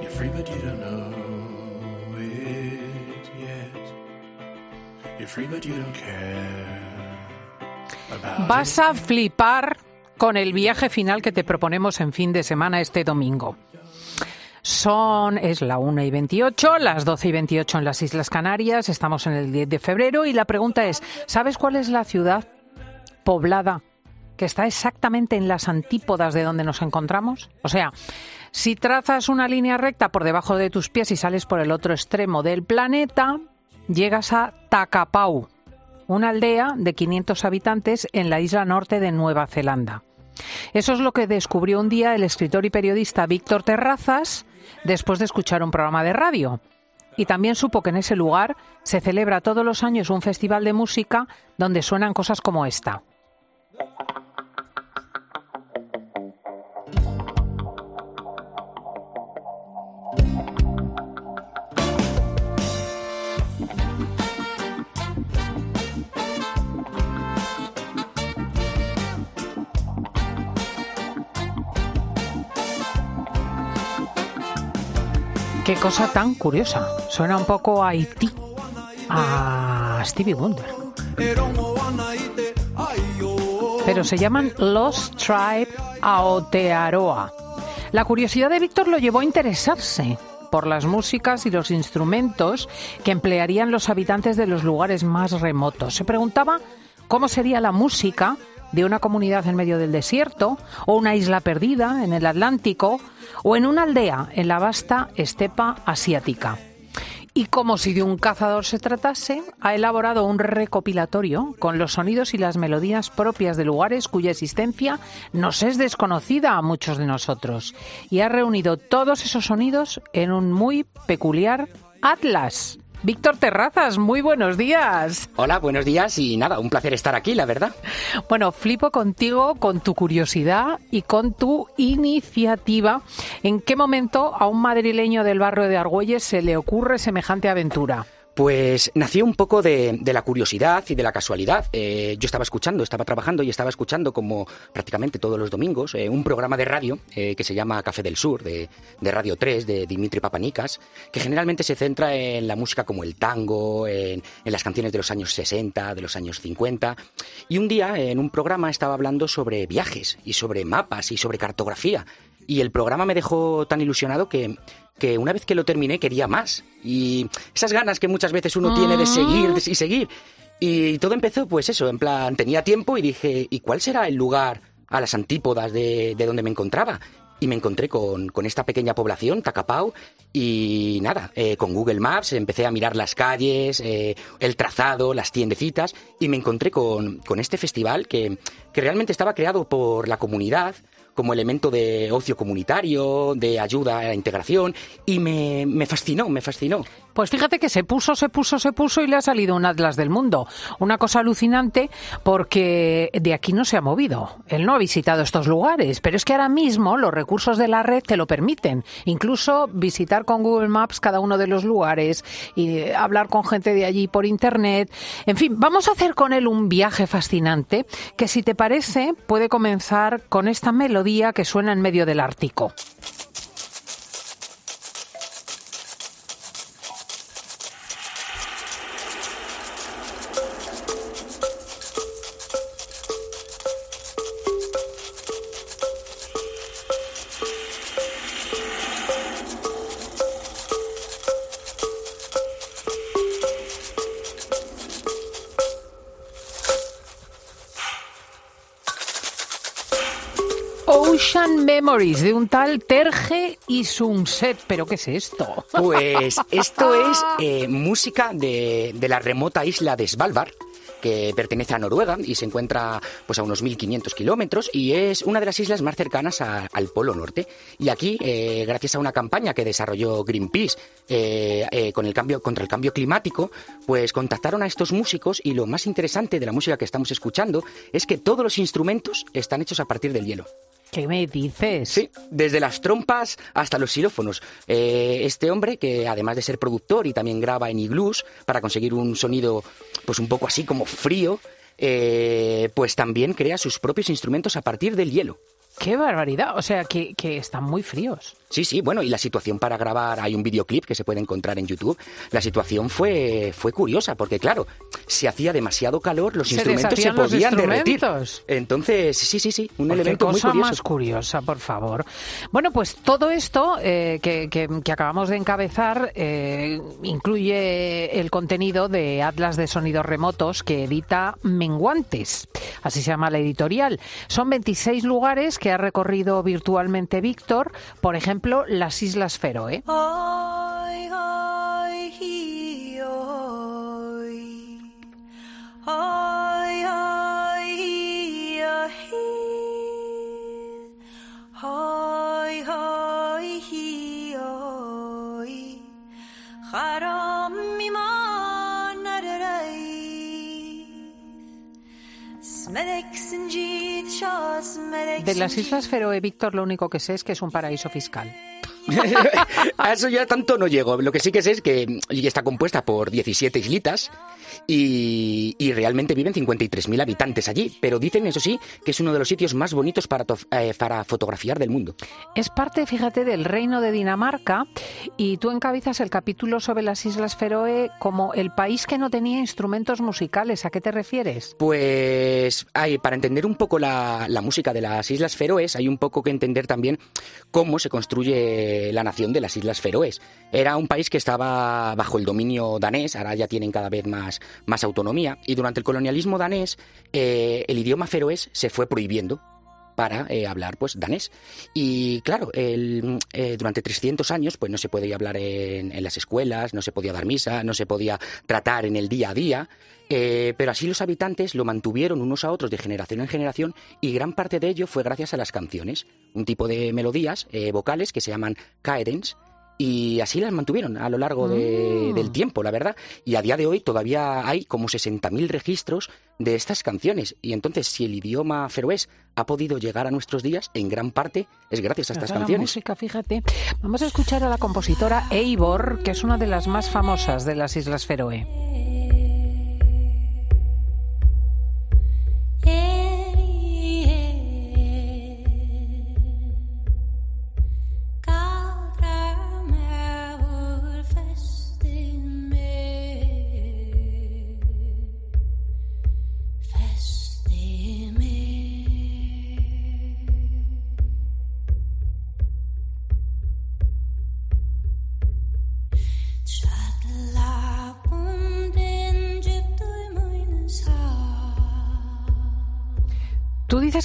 You're free, but you don't know it yet. You're free, but you don't care about Vas a flipar con el viaje final que te proponemos en fin de semana este domingo. Son, es la 1 y 28, las 12 y 28 en las Islas Canarias, estamos en el 10 de febrero y la pregunta es, ¿sabes cuál es la ciudad poblada que está exactamente en las antípodas de donde nos encontramos? O sea, si trazas una línea recta por debajo de tus pies y sales por el otro extremo del planeta, llegas a Takapau, una aldea de 500 habitantes en la isla norte de Nueva Zelanda. Eso es lo que descubrió un día el escritor y periodista Víctor Terrazas después de escuchar un programa de radio. Y también supo que en ese lugar se celebra todos los años un festival de música donde suenan cosas como esta. Qué cosa tan curiosa. Suena un poco a Haití, a Stevie Wonder. Pero se llaman Lost Tribe Aotearoa. La curiosidad de Víctor lo llevó a interesarse por las músicas y los instrumentos que emplearían los habitantes de los lugares más remotos. Se preguntaba cómo sería la música de una comunidad en medio del desierto, o una isla perdida en el Atlántico, o en una aldea en la vasta estepa asiática. Y como si de un cazador se tratase, ha elaborado un recopilatorio con los sonidos y las melodías propias de lugares cuya existencia nos es desconocida a muchos de nosotros. Y ha reunido todos esos sonidos en un muy peculiar atlas. Víctor Terrazas, muy buenos días. Hola, buenos días y nada, un placer estar aquí, la verdad. Bueno, flipo contigo, con tu curiosidad y con tu iniciativa. ¿En qué momento a un madrileño del barrio de Argüelles se le ocurre semejante aventura? Pues nació un poco de, la curiosidad y de la casualidad. Eh, yo estaba escuchando, estaba trabajando y estaba escuchando como prácticamente todos los domingos eh, un programa de radio eh, que se llama Café del Sur, de, de, Radio 3, de Dimitri Papanicas, que generalmente se centra en la música como el tango, en, en, las canciones de los años 60, de los años 50. Y un día en un programa estaba hablando sobre viajes y sobre mapas y sobre cartografía. Y el programa me dejó tan ilusionado que, que una vez que lo terminé quería más. Y esas ganas que muchas veces uno tiene de seguir de, y seguir. Y todo empezó, pues eso, en plan, tenía tiempo y dije, ¿y cuál será el lugar a las antípodas de, de donde me encontraba? Y me encontré con, con, esta pequeña población, Tacapau, y nada, eh, con Google Maps empecé a mirar las calles, eh, el trazado, las tiendecitas, y me encontré con, con este festival que, que realmente estaba creado por la comunidad, como elemento de ocio comunitario, de ayuda a la integración, y me, me, fascinó, me fascinó. Pues fíjate que se puso, se puso, se puso y le ha salido un atlas del mundo. Una cosa alucinante porque de aquí no se ha movido. Él no ha visitado estos lugares, pero es que ahora mismo los recursos de la red te lo permiten. Incluso visitar con Google Maps cada uno de los lugares y hablar con gente de allí por internet. En fin, vamos a hacer con él un viaje fascinante que si te parece puede comenzar con esta melodía que suena en medio del Ártico. Memories de un tal Terge y Sunset. ¿Pero qué es esto? Pues esto es eh, música de, de, la remota isla de Svalbard que pertenece a Noruega y se encuentra pues a unos 1.500 kilómetros y es una de las islas más cercanas a, al Polo Norte. Y aquí, eh, gracias a una campaña que desarrolló Greenpeace eh, eh, con el cambio, contra el cambio climático, pues contactaron a estos músicos y lo más interesante de la música que estamos escuchando es que todos los instrumentos están hechos a partir del hielo. ¿Qué me dices? Sí, desde las trompas hasta los xilófonos. Eh, este hombre, que además de ser productor y también graba en iglús para conseguir un sonido pues un poco así como frío, eh, pues también crea sus propios instrumentos a partir del hielo. ¡Qué barbaridad! O sea, que, que están muy fríos. Sí, sí, bueno, y la situación para grabar, hay un videoclip que se puede encontrar en YouTube. La situación fue, fue curiosa, porque claro, si hacía demasiado calor, los Se instrumentos se podían derretir. Entonces, sí, sí, sí, un elemento muy curioso. más curiosa, por favor. Bueno, pues todo esto eh, que, que- que acabamos de encabezar eh, incluye el contenido de Atlas de Sonidos Remotos que edita Menguantes, así se llama la editorial. Son 26 lugares que ha recorrido virtualmente Víctor, por ejemplo, ejemplo, las Islas Feroe. Oh, oh. De las. Islas Feroe, Víctor, lo único que sé es que es un paraíso fiscal. a eso ya tanto no llego. Lo que sí que sé es que mm, está compuesta por 17 islitas y, y realmente viven 53.000 habitantes allí. Pero dicen, eso sí, que es uno de los sitios más bonitos para, eh, para fotografiar del mundo. Es parte, fíjate, del reino de Dinamarca y tú encabezas el capítulo sobre las Islas Feroe como el país que no tenía instrumentos musicales. ¿A qué te refieres? Pues hay, para entender un poco la, la música de las Islas Feroes, hay un poco que entender también cómo se construye la nación de las Islas Feroes. Era un país que estaba bajo el dominio danés, ahora ya tienen cada vez más, más autonomía, y durante el colonialismo danés eh, el idioma feroés se fue prohibiendo para eh, hablar pues danés. Y claro el, eh, durante 300 años pues no se podía hablar en, en las escuelas no se podía dar misa no se podía tratar en el día a día eh, pero así los habitantes lo mantuvieron unos a otros de generación en generación y gran parte de ello fue gracias a las canciones. Un tipo de melodías eh, vocales que se llaman cadence y así las mantuvieron a lo largo de- Mm. del tiempo, la verdad. Y a día de hoy todavía hay como 60.000 registros de estas canciones. Y entonces, si el idioma feroés ha podido llegar a nuestros días, en gran parte es gracias a estas Gracias la canciones. música, fíjate. Vamos a escuchar a la compositora Eivor, que es una de las más famosas de las Islas Feroe.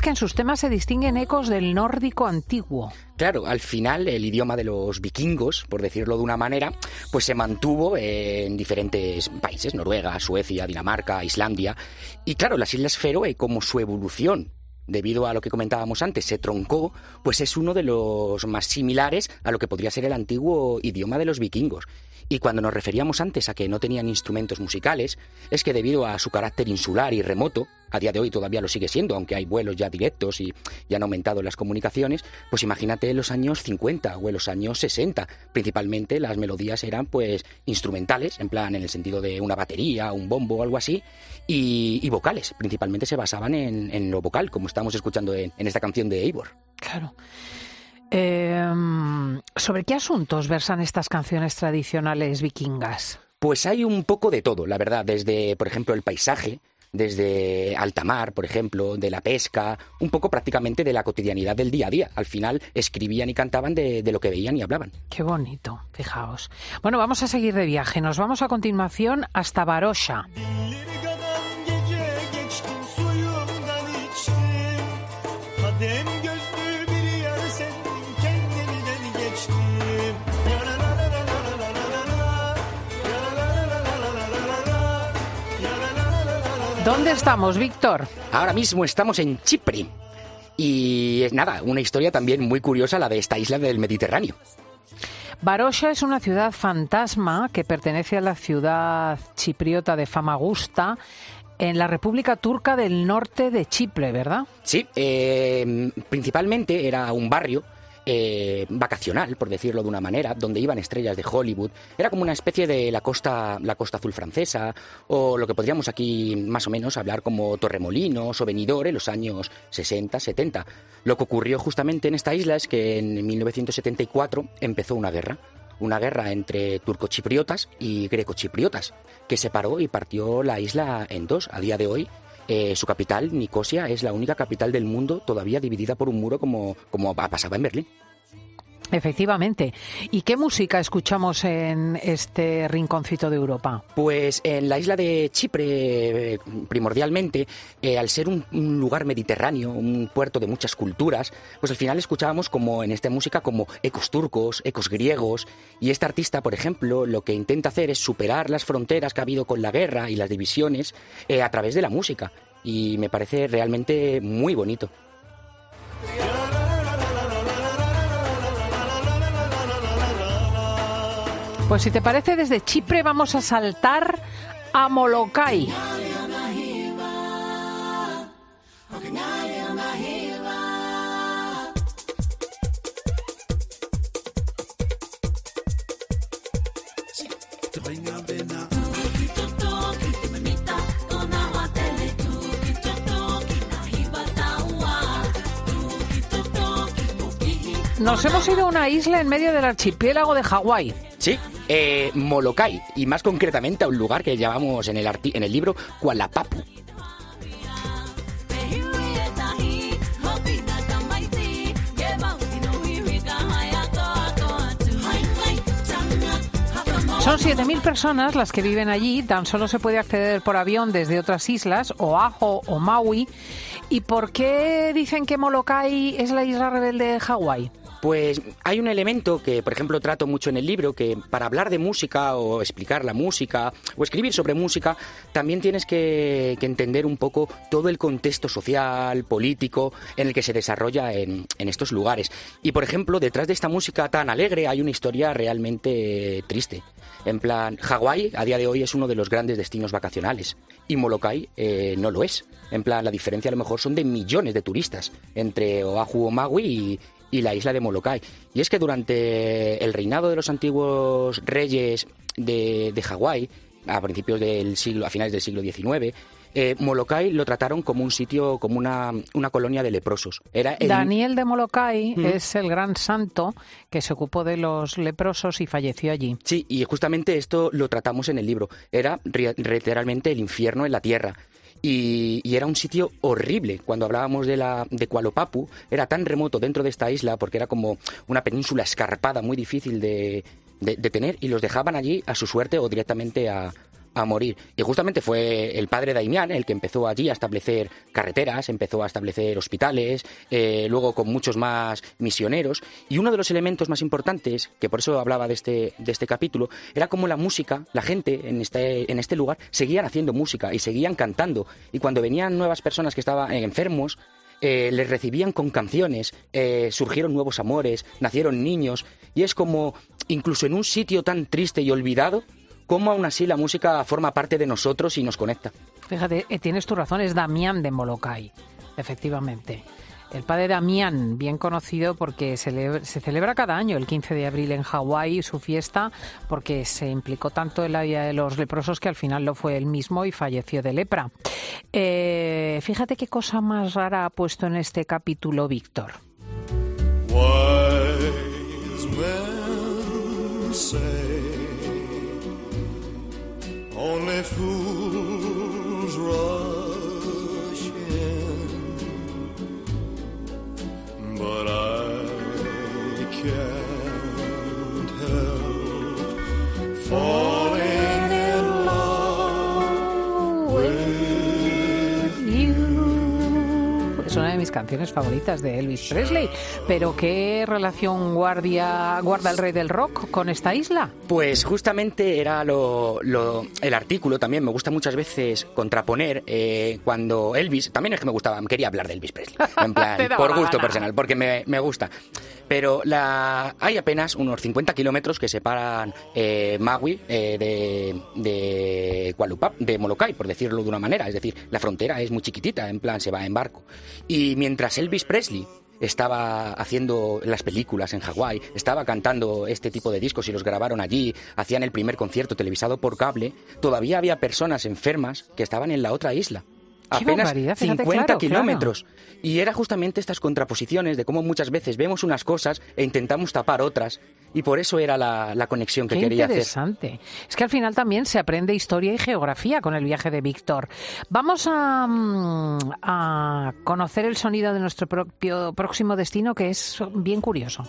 Que en sus temas se distinguen ecos del nórdico antiguo. Claro, al final el idioma de los vikingos, por decirlo de una manera, pues se mantuvo en diferentes países, Noruega, Suecia, Dinamarca, Islandia. Y claro, las Islas Feroe, como su evolución, debido a lo que comentábamos antes, se troncó, pues es uno de los más similares a lo que podría ser el antiguo idioma de los vikingos. Y cuando nos referíamos antes a que no tenían instrumentos musicales, es que debido a su carácter insular y remoto, a día de hoy todavía lo sigue siendo, aunque hay vuelos ya directos y ya han aumentado las comunicaciones, pues imagínate en los años 50 o en los años 60, principalmente las melodías eran pues instrumentales, en plan en el sentido de una batería, un bombo o algo así, y, vocales, principalmente se basaban en, en lo vocal, como estamos escuchando en, en esta canción de Eivor. Claro. Eh, ¿Sobre qué asuntos versan estas canciones tradicionales vikingas? Pues hay un poco de todo, la verdad, desde, por ejemplo, el paisaje, desde alta mar, por ejemplo, de la pesca, un poco prácticamente de la cotidianidad del día a día. Al final escribían y cantaban de, de lo que veían y hablaban. Qué bonito, fijaos. Bueno, vamos a seguir de viaje. Nos vamos a continuación hasta Barosha. ¿Dónde estamos, Víctor? Ahora mismo estamos en Chipre. Y es nada, una historia también muy curiosa la de esta isla del Mediterráneo. Barosha es una ciudad fantasma que pertenece a la ciudad chipriota de Famagusta en la República Turca del Norte de Chipre, ¿verdad? Sí, eh, principalmente era un barrio eh, vacacional, por decirlo de una manera, donde iban estrellas de Hollywood. Era como una especie de la costa, la costa azul francesa, o lo que podríamos aquí más o menos hablar como Torremolinos o Benidorm en los años 60, 70. Lo que ocurrió justamente en esta isla es que en 1974 empezó una guerra una guerra entre turcochipriotas y grecochipriotas, que separó y partió la isla en dos. A día de hoy, eh, su capital, Nicosia, es la única capital del mundo todavía dividida por un muro como, como pasaba en Berlín. Efectivamente. ¿Y qué música escuchamos en este rinconcito de Europa? Pues en la isla de Chipre, eh, primordialmente, eh, al ser un, un lugar mediterráneo, un puerto de muchas culturas, pues al final escuchábamos como en esta música como ecos turcos, ecos griegos, y este artista, por ejemplo, lo que intenta hacer es superar las fronteras que ha habido con la guerra y las divisiones eh, a través de la música, y me parece realmente muy bonito. Pues si te parece, desde Chipre vamos a saltar a Molokai. Nos hemos ido a una isla en medio del archipiélago de Hawái. Sí, eh, Molokai, y más concretamente a un lugar que llamamos en el, en el libro Kualapapu. Son 7.000 personas las que viven allí, tan solo se puede acceder por avión desde otras islas, Oahu o Maui. ¿Y por qué dicen que Molokai es la isla rebelde de Hawái? Pues hay un elemento que, por ejemplo, trato mucho en el libro, que para hablar de música o explicar la música o escribir sobre música, también tienes que, entender un poco todo el contexto social, político, en el que se desarrolla en, en estos lugares. Y, por ejemplo, detrás de esta música tan alegre hay una historia realmente triste. En plan, Hawái a día de hoy es uno de los grandes destinos vacacionales y Molokai eh, no lo es. En plan, la diferencia a lo mejor son de millones de turistas entre Oahu o Maui y, y la isla de Molokai. Y es que durante el reinado de los antiguos reyes de, de Hawái, a principios del siglo, a finales del siglo XIX, eh, Molokai lo trataron como un sitio, como una, una colonia de leprosos. Era el- Daniel de Molokai Mm. es el gran santo que se ocupó de los leprosos y falleció allí. Sí, y justamente esto lo tratamos en el libro. Era literalmente el infierno en la tierra. Y, y era un sitio horrible. Cuando hablábamos de la de Kualopapu, era tan remoto dentro de esta isla porque era como una península escarpada muy difícil de, de- de tener y los dejaban allí a su suerte o directamente a, a morir. Y justamente fue el padre Daimián el que empezó allí a establecer carreteras, empezó a establecer hospitales, eh, luego con muchos más misioneros. Y uno de los elementos más importantes, que por eso hablaba de este, de este capítulo, era como la música, la gente en este, en este lugar seguían haciendo música y seguían cantando. Y cuando venían nuevas personas que estaban enfermos, eh, les recibían con canciones, eh, surgieron nuevos amores, nacieron niños, y es como, incluso en un sitio tan triste y olvidado, cómo aún así la música forma parte de nosotros y nos conecta. Fíjate, eh, tienes tu razón, es Damián de Molokai, efectivamente. El padre Damián, bien conocido porque se celebra cada año el 15 de abril en Hawái su fiesta porque se implicó tanto en la vida de los leprosos que al final lo fue él mismo y falleció de lepra. Eh, fíjate qué cosa más rara ha puesto en este capítulo Víctor. Wise men say fool. Canciones favoritas de Elvis Presley. Pero ¿qué relación guardia, guarda el rey del rock con esta isla? Pues justamente era lo, lo- el artículo también. Me gusta muchas veces contraponer eh, cuando Elvis, también es que me gustaba, quería hablar de Elvis Presley, en plan, por gusto personal, porque me, me gusta. Pero la, hay apenas unos 50 kilómetros que separan eh, Maui eh, de, de Kualupap, de Molokai, por decirlo de una manera. Es decir, la frontera es muy chiquitita, en plan, se va en barco. Y mientras Elvis Presley estaba haciendo las películas en Hawái, estaba cantando este tipo de discos y los grabaron allí, hacían el primer concierto televisado por cable, todavía había personas enfermas que estaban en la otra isla. Apenas barbaridad, fíjate, 50 claro, kilómetros. Y era justamente estas contraposiciones de cómo muchas veces vemos unas cosas e intentamos tapar otras. Y por eso era la, la conexión que Qué quería hacer. interesante. Es que al final también se aprende historia y geografía con el viaje de Víctor. Vamos a, mm, a conocer el sonido de nuestro propio próximo destino, que es bien curioso.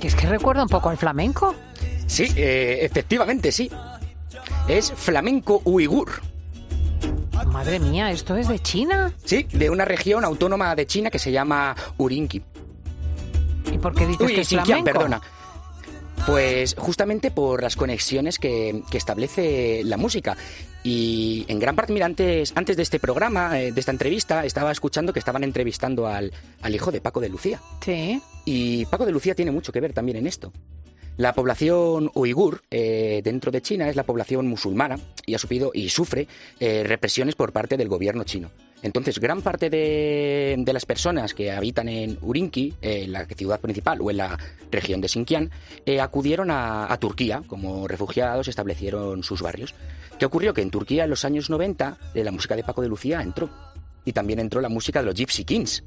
Que es que recuerda un poco al flamenco. Sí, eh, efectivamente sí. Es flamenco uigur. Madre mía, ¿esto es de China? Sí, de una región autónoma de China que se llama Urinki. ¿Y por qué dices Uy, que es Xinjiang, flamenco? perdona. Pues justamente por las conexiones que, que establece la música. Y en gran parte, mira, antes, antes de este programa, eh, de esta entrevista, estaba escuchando que estaban entrevistando al, al hijo de Paco de Lucía. Sí. Y Paco de Lucía tiene mucho que ver también en esto. La población uigur eh, dentro de China es la población musulmana y ha sufrido y sufre eh, represiones por parte del gobierno chino. Entonces, gran parte de, las personas que habitan en Urinki, eh, en la ciudad principal o en la región de Xinjiang, acudieron a, a Turquía como refugiados, establecieron sus barrios. ¿Qué ocurrió? Que en Turquía en los años 90 eh, la música de Paco de Lucía entró. Y también entró la música de los Gypsy Kings.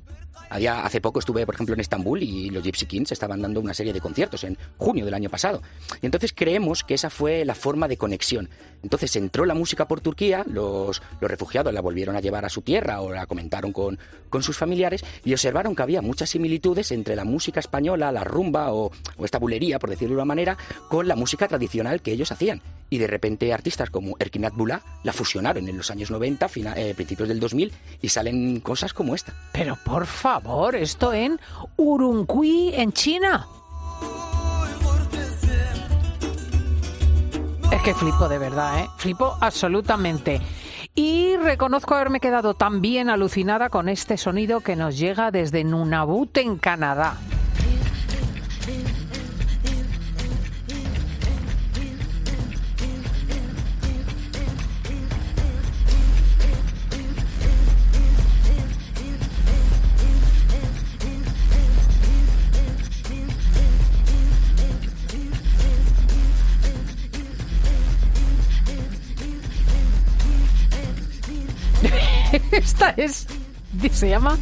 Había, hace poco estuve, por ejemplo, en Estambul y los Gypsy Kings estaban dando una serie de conciertos en junio del año pasado. Y entonces creemos que esa fue la forma de conexión. Entonces entró la música por Turquía, los, los refugiados la volvieron a llevar a su tierra o la comentaron con, con sus familiares y observaron que había muchas similitudes entre la música española, la rumba o, o esta bulería, por decirlo de una manera, con la música tradicional que ellos hacían. Y de repente artistas como Erkinat Bula la fusionaron en los años 90, fina- eh, principios del 2000 y salen cosas como esta. Pero por favor, esto en Urumqi, en China. Es que flipo de verdad, ¿eh? Flipo absolutamente. Y reconozco haberme quedado también alucinada con este sonido que nos llega desde Nunavut, en Canadá. Es, se llama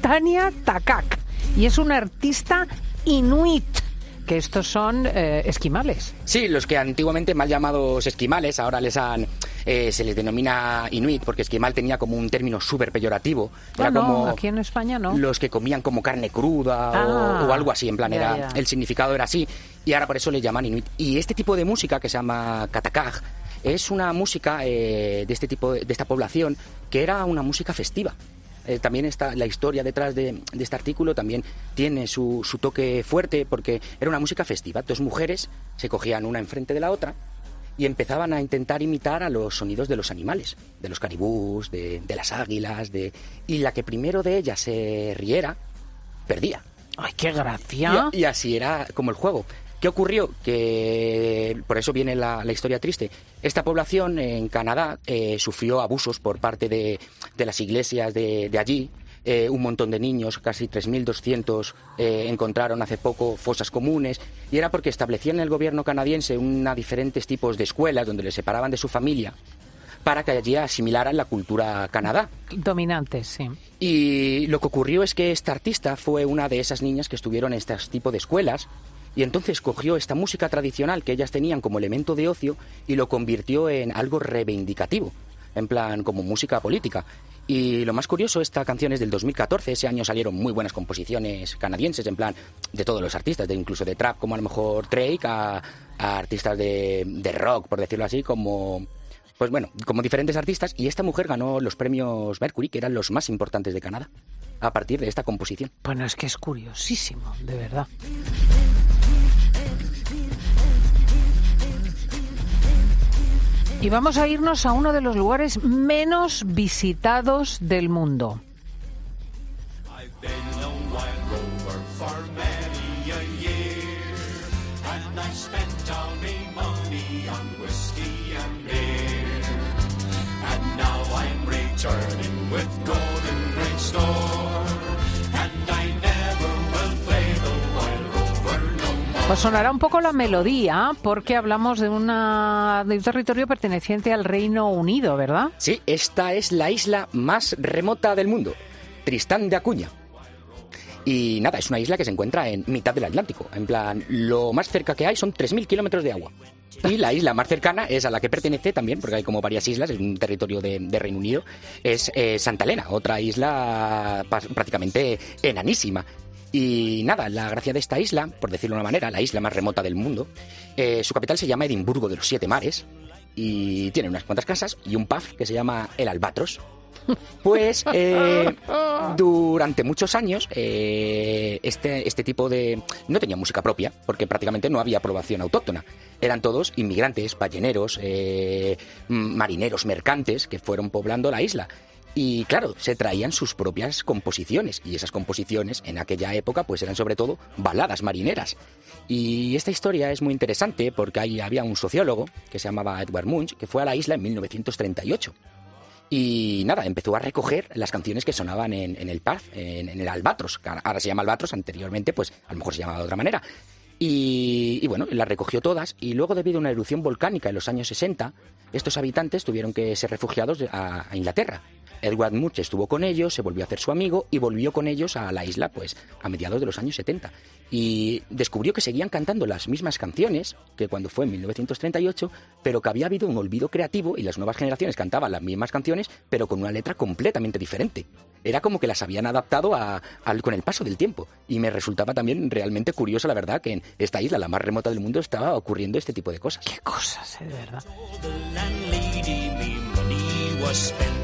Tania Takak y es una artista inuit, que estos son eh, esquimales. Sí, los que antiguamente mal llamados esquimales, ahora les han, eh, se les denomina inuit, porque esquimal tenía como un término súper peyorativo. Ah, no, como aquí en España no. los que comían como carne cruda o- Ah, o, algo así, en plan, ya, era, ya. el significado era así, y ahora por eso le llaman inuit. Y este tipo de música que se llama katakaj es una música eh, de este tipo, de, esta población, que era una música festiva. Eh, también está la historia detrás de, de este artículo también tiene su, su toque fuerte porque era una música festiva. Dos mujeres se cogían una enfrente de la otra y empezaban a intentar imitar a los sonidos de los animales, de los caribús, de, de las águilas, de y la que primero de ellas se riera perdía. ¡Ay, qué gracia! Y, y así era como el juego. ¿Qué ocurrió? Que por eso viene la, la historia triste. Esta población en Canadá eh, sufrió abusos por parte de, de las iglesias de, de allí. Eh, un montón de niños, casi 3.200, eh, encontraron hace poco fosas comunes. Y era porque establecían en el gobierno canadiense una diferentes tipos de escuelas donde les separaban de su familia para que allí asimilaran la cultura Canadá. Dominantes, sí. Y lo que ocurrió es que esta artista fue una de esas niñas que estuvieron en este tipo de escuelas y entonces cogió esta música tradicional que ellas tenían como elemento de ocio y lo convirtió en algo reivindicativo, en plan como música política. Y lo más curioso, esta canción es del 2014, ese año salieron muy buenas composiciones canadienses, en plan de todos los artistas, de incluso de trap, como a lo mejor Drake, a, artistas de, de rock, por decirlo así, como pues bueno, como diferentes artistas, y esta mujer ganó los premios Mercury, que eran los más importantes de Canadá, a partir de esta composición. Bueno, es que es curiosísimo, de verdad. Y vamos a irnos a uno de los lugares menos visitados del mundo. More. Pues sonará un poco la melodía porque hablamos de, una, de un territorio perteneciente al Reino Unido, ¿verdad? Sí, esta es la isla más remota del mundo, Tristán de Acuña. Y nada, es una isla que se encuentra en mitad del Atlántico. En plan, lo más cerca que hay son 3.000 kilómetros de agua. Y la isla más cercana es a la que pertenece también, porque hay como varias islas, es un territorio de, Reino Unido, es eh, Santa Elena, otra isla prácticamente enanísima. Y nada, la gracia de esta isla, por decirlo de una manera, la isla más remota del mundo, eh, su capital se llama Edimburgo de los Siete Mares y tiene unas cuantas casas y un pub que se llama El Albatros. Pues eh, durante muchos años eh, este, este tipo de... no tenía música propia porque prácticamente no había aprobación autóctona. Eran todos inmigrantes, balleneros, eh, marineros, mercantes que fueron poblando la isla. Y claro, se traían sus propias composiciones y esas composiciones en aquella época pues eran sobre todo baladas marineras. Y esta historia es muy interesante porque ahí había un sociólogo que se llamaba Edward Munch que fue a la isla en 1938. Y nada, empezó a recoger las canciones que sonaban en, el pub, en, el Albatros. que Ahora se llama Albatros, anteriormente pues a lo mejor se llamaba de otra manera. Y, bueno, las recogió todas y luego debido a una erupción volcánica en los años 60, estos habitantes tuvieron que ser refugiados a Inglaterra. Edward Munch estuvo con ellos, se volvió a hacer su amigo y volvió con ellos a la isla pues a mediados de los años 70. Y descubrió que seguían cantando las mismas canciones que cuando fue en 1938, pero que había habido un olvido creativo y las nuevas generaciones cantaban las mismas canciones, pero con una letra completamente diferente. Era como que las habían adaptado con el paso del tiempo. Y me resultaba también realmente curioso, la verdad, que en esta isla, la más remota del mundo, estaba ocurriendo este tipo de cosas. Qué cosas, eh, de verdad.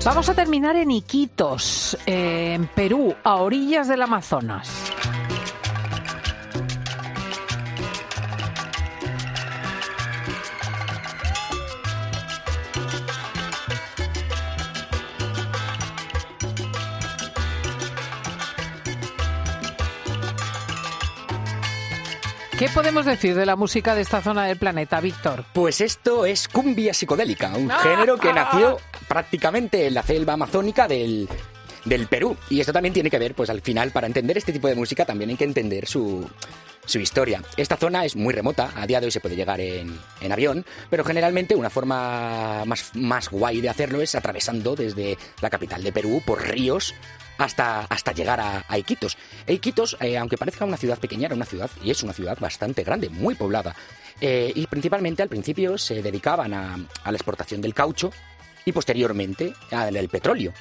Vamos a terminar en Iquitos, eh, en Perú, a orillas del Amazonas. ¿Qué podemos decir de la música de esta zona del planeta, Víctor? Pues esto es cumbia psicodélica, un Ah, género que nació prácticamente en la selva amazónica del, del Perú. Y esto también tiene que ver, pues al final, para entender este tipo de música también hay que entender su, su historia. Esta zona es muy remota, a día de hoy se puede llegar en, en avión, pero generalmente una forma más, más guay de hacerlo es atravesando desde la capital de Perú por ríos hasta, hasta llegar a, Iquitos. Iquitos, eh, aunque parezca una ciudad pequeña, era una ciudad, y es una ciudad bastante grande, muy poblada. Eh, y principalmente al principio se dedicaban a, la exportación del caucho y posteriormente al petróleo.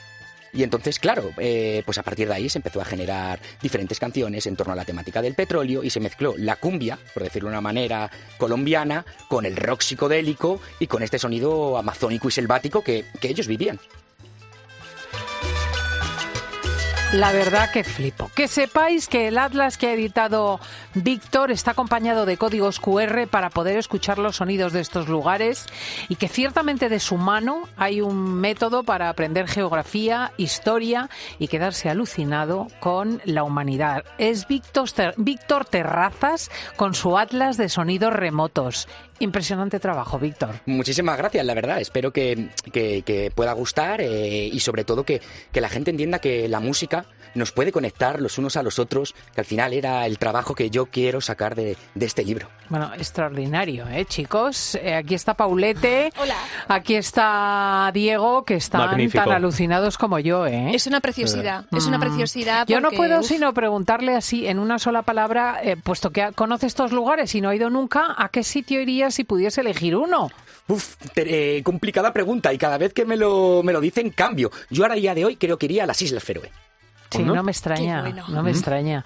Y entonces, claro, eh, pues a partir de ahí se empezó a generar diferentes canciones en torno a la temática del petróleo y se mezcló la cumbia, por decirlo de una manera colombiana, con el rock psicodélico y con este sonido amazónico y selvático que ellos vivían. La verdad que flipo. Que sepáis que el Atlas que ha editado Víctor está acompañado de códigos QR para poder escuchar los sonidos de estos lugares y que ciertamente de su mano hay un método para aprender geografía, historia y quedarse alucinado con la humanidad. Es Víctor, Víctor Terrazas con su Atlas de sonidos remotos. Impresionante trabajo, Víctor. Muchísimas gracias, la verdad. Espero que, que- que pueda gustar eh, y sobre todo que, que la gente entienda que la música nos puede conectar los unos a los otros, que al final era el trabajo que yo quiero sacar de, de este libro. Bueno, extraordinario, ¿eh, chicos? Eh, aquí está Paulete. Hola. Aquí está Diego, que están Magnífico. tan alucinados como yo, ¿eh? Es una preciosidad, es una preciosidad. Yo no puedo uf, sino preguntarle así en una sola palabra, eh, puesto que conoce estos lugares y no ha ido nunca, ¿a qué sitio iría si pudiese elegir uno? Uf, te- eh, complicada pregunta y cada vez que me lo, me lo dicen cambio. Yo ahora día de hoy creo que iría a las Islas Feroe. Sí, ¿O no? no me extraña, bueno. no me extraña.